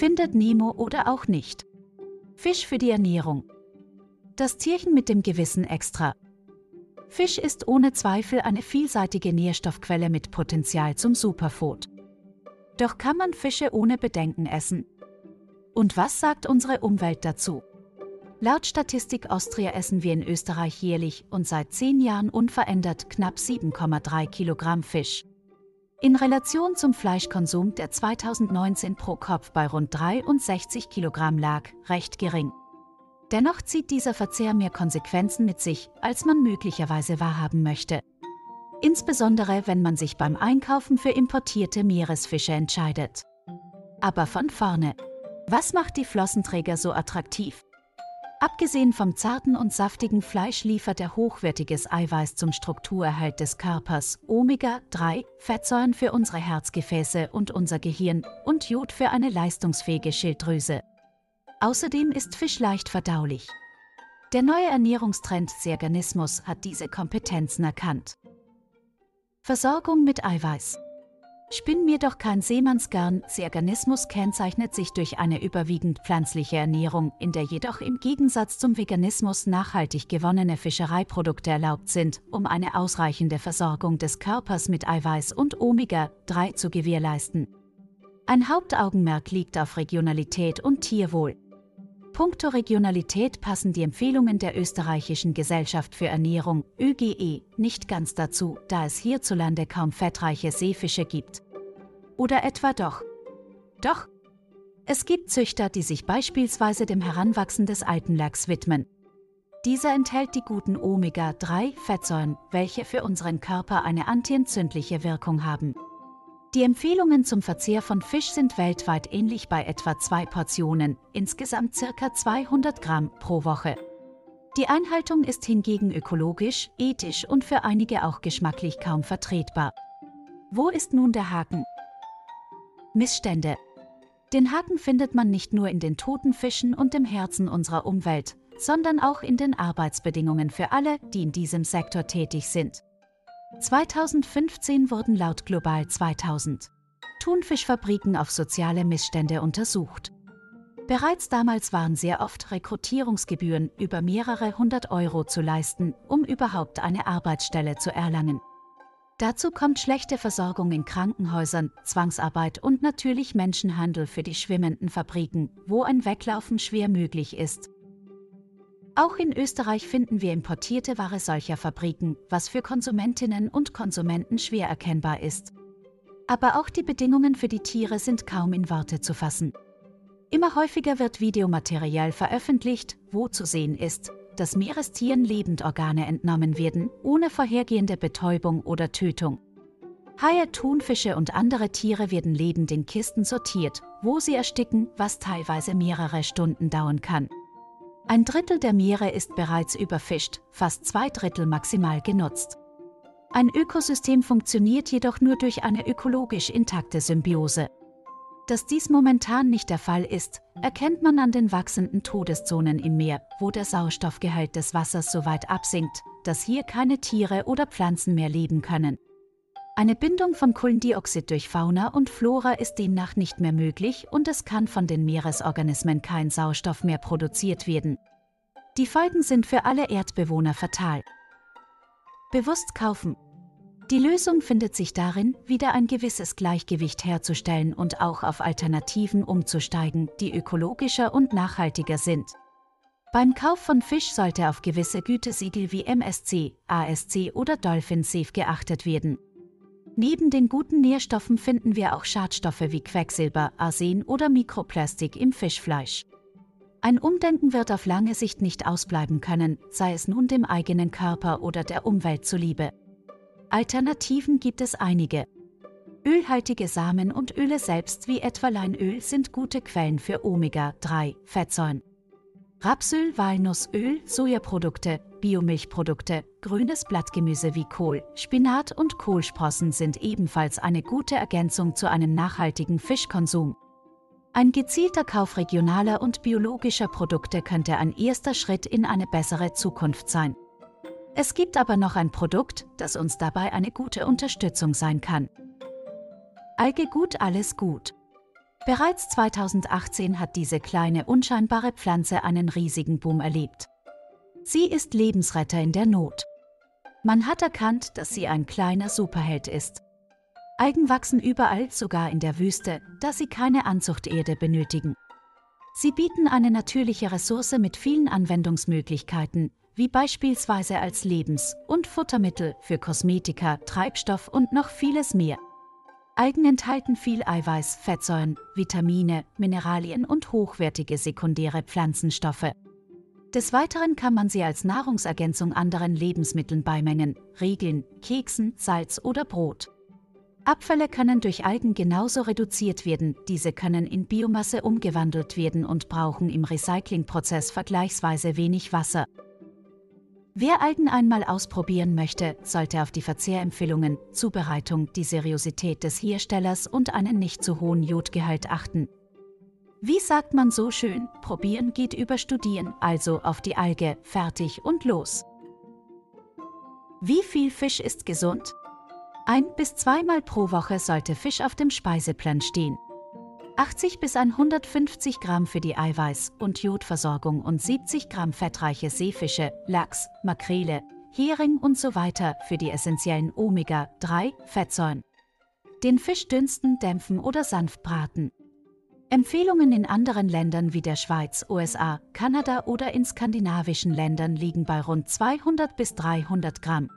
Findet Nemo oder auch nicht. Fisch für die Ernährung. Das Tierchen mit dem Gewissen extra. Fisch ist ohne Zweifel eine vielseitige Nährstoffquelle mit Potenzial zum Superfood. Doch kann man Fische ohne Bedenken essen? Und was sagt unsere Umwelt dazu? Laut Statistik Austria essen wir in Österreich jährlich und seit zehn Jahren unverändert knapp 7,3 Kilogramm Fisch. In Relation zum Fleischkonsum, der 2019 pro Kopf bei rund 63 Kilogramm lag, recht gering. Dennoch zieht dieser Verzehr mehr Konsequenzen mit sich, als man möglicherweise wahrhaben möchte. Insbesondere wenn man sich beim Einkaufen für importierte Meeresfische entscheidet. Aber von vorne. Was macht die Flossenträger so attraktiv? Abgesehen vom zarten und saftigen Fleisch liefert er hochwertiges Eiweiß zum Strukturerhalt des Körpers, Omega-3, Fettsäuren für unsere Herzgefäße und unser Gehirn und Jod für eine leistungsfähige Schilddrüse. Außerdem ist Fisch leicht verdaulich. Der neue Ernährungstrend Serganismus hat diese Kompetenzen erkannt. Versorgung mit Eiweiß. Spinn mir doch kein Seemannsgarn, Serganismus kennzeichnet sich durch eine überwiegend pflanzliche Ernährung, in der jedoch im Gegensatz zum Veganismus nachhaltig gewonnene Fischereiprodukte erlaubt sind, um eine ausreichende Versorgung des Körpers mit Eiweiß und Omega-3 zu gewährleisten. Ein Hauptaugenmerk liegt auf Regionalität und Tierwohl. Punkto Regionalität passen die Empfehlungen der österreichischen Gesellschaft für Ernährung ÖGE nicht ganz dazu, da es hierzulande kaum fettreiche Seefische gibt. Oder etwa doch? Doch. Es gibt Züchter, die sich beispielsweise dem Heranwachsen des Alpenlachs widmen. Dieser enthält die guten Omega-3-Fettsäuren, welche für unseren Körper eine antientzündliche Wirkung haben. Die Empfehlungen zum Verzehr von Fisch sind weltweit ähnlich bei etwa zwei Portionen, insgesamt ca. 200 Gramm pro Woche. Die Einhaltung ist hingegen ökologisch, ethisch und für einige auch geschmacklich kaum vertretbar. Wo ist nun der Haken? Missstände. Den Haken findet man nicht nur in den toten Fischen und dem Herzen unserer Umwelt, sondern auch in den Arbeitsbedingungen für alle, die in diesem Sektor tätig sind. 2015 wurden laut Global 2000 Thunfischfabriken auf soziale Missstände untersucht. Bereits damals waren sehr oft Rekrutierungsgebühren über mehrere hundert Euro zu leisten, um überhaupt eine Arbeitsstelle zu erlangen. Dazu kommt schlechte Versorgung in Krankenhäusern, Zwangsarbeit und natürlich Menschenhandel für die schwimmenden Fabriken, wo ein Weglaufen schwer möglich ist. Auch in Österreich finden wir importierte Ware solcher Fabriken, was für Konsumentinnen und Konsumenten schwer erkennbar ist. Aber auch die Bedingungen für die Tiere sind kaum in Worte zu fassen. Immer häufiger wird Videomaterial veröffentlicht, wo zu sehen ist, dass Meerestieren Lebendorgane entnommen werden, ohne vorhergehende Betäubung oder Tötung. Haie, Thunfische und andere Tiere werden lebend in Kisten sortiert, wo sie ersticken, was teilweise mehrere Stunden dauern kann. Ein Drittel der Meere ist bereits überfischt, fast zwei Drittel maximal genutzt. Ein Ökosystem funktioniert jedoch nur durch eine ökologisch intakte Symbiose. Dass dies momentan nicht der Fall ist, erkennt man an den wachsenden Todeszonen im Meer, wo der Sauerstoffgehalt des Wassers so weit absinkt, dass hier keine Tiere oder Pflanzen mehr leben können. Eine Bindung von Kohlendioxid durch Fauna und Flora ist demnach nicht mehr möglich und es kann von den Meeresorganismen kein Sauerstoff mehr produziert werden. Die Folgen sind für alle Erdbewohner fatal. Bewusst kaufen. Die Lösung findet sich darin, wieder ein gewisses Gleichgewicht herzustellen und auch auf Alternativen umzusteigen, die ökologischer und nachhaltiger sind. Beim Kauf von Fisch sollte auf gewisse Gütesiegel wie MSC, ASC oder Dolphin Safe geachtet werden. Neben den guten Nährstoffen finden wir auch Schadstoffe wie Quecksilber, Arsen oder Mikroplastik im Fischfleisch. Ein Umdenken wird auf lange Sicht nicht ausbleiben können, sei es nun dem eigenen Körper oder der Umwelt zuliebe. Alternativen gibt es einige. Ölhaltige Samen und Öle selbst wie etwa Leinöl sind gute Quellen für Omega-3-Fettsäuren. Rapsöl, Walnussöl, Sojaprodukte, Biomilchprodukte, grünes Blattgemüse wie Kohl, Spinat und Kohlsprossen sind ebenfalls eine gute Ergänzung zu einem nachhaltigen Fischkonsum. Ein gezielter Kauf regionaler und biologischer Produkte könnte ein erster Schritt in eine bessere Zukunft sein. Es gibt aber noch ein Produkt, das uns dabei eine gute Unterstützung sein kann. Alge gut, alles gut. Bereits 2018 hat diese kleine unscheinbare Pflanze einen riesigen Boom erlebt. Sie ist Lebensretter in der Not. Man hat erkannt, dass sie ein kleiner Superheld ist. Algen wachsen überall, sogar in der Wüste, da sie keine Anzuchterde benötigen. Sie bieten eine natürliche Ressource mit vielen Anwendungsmöglichkeiten, wie beispielsweise als Lebens- und Futtermittel für Kosmetika, Treibstoff und noch vieles mehr. Algen enthalten viel Eiweiß, Fettsäuren, Vitamine, Mineralien und hochwertige sekundäre Pflanzenstoffe. Des Weiteren kann man sie als Nahrungsergänzung anderen Lebensmitteln beimengen, Riegeln, Keksen, Salz oder Brot. Abfälle können durch Algen genauso reduziert werden, diese können in Biomasse umgewandelt werden und brauchen im Recyclingprozess vergleichsweise wenig Wasser. Wer Algen einmal ausprobieren möchte, sollte auf die Verzehrempfehlungen, Zubereitung, die Seriosität des Herstellers und einen nicht zu hohen Jodgehalt achten. Wie sagt man so schön, probieren geht über studieren, also auf die Alge, fertig und los. Wie viel Fisch ist gesund? Ein bis zweimal pro Woche sollte Fisch auf dem Speiseplan stehen. 80 bis 150 Gramm für die Eiweiß- und Jodversorgung und 70 Gramm fettreiche Seefische, Lachs, Makrele, Hering und so weiter für die essentiellen Omega-3-Fettsäuren. Den Fisch dünsten, dämpfen oder sanft braten. Empfehlungen in anderen Ländern wie der Schweiz, USA, Kanada oder in skandinavischen Ländern liegen bei rund 200 bis 300 Gramm.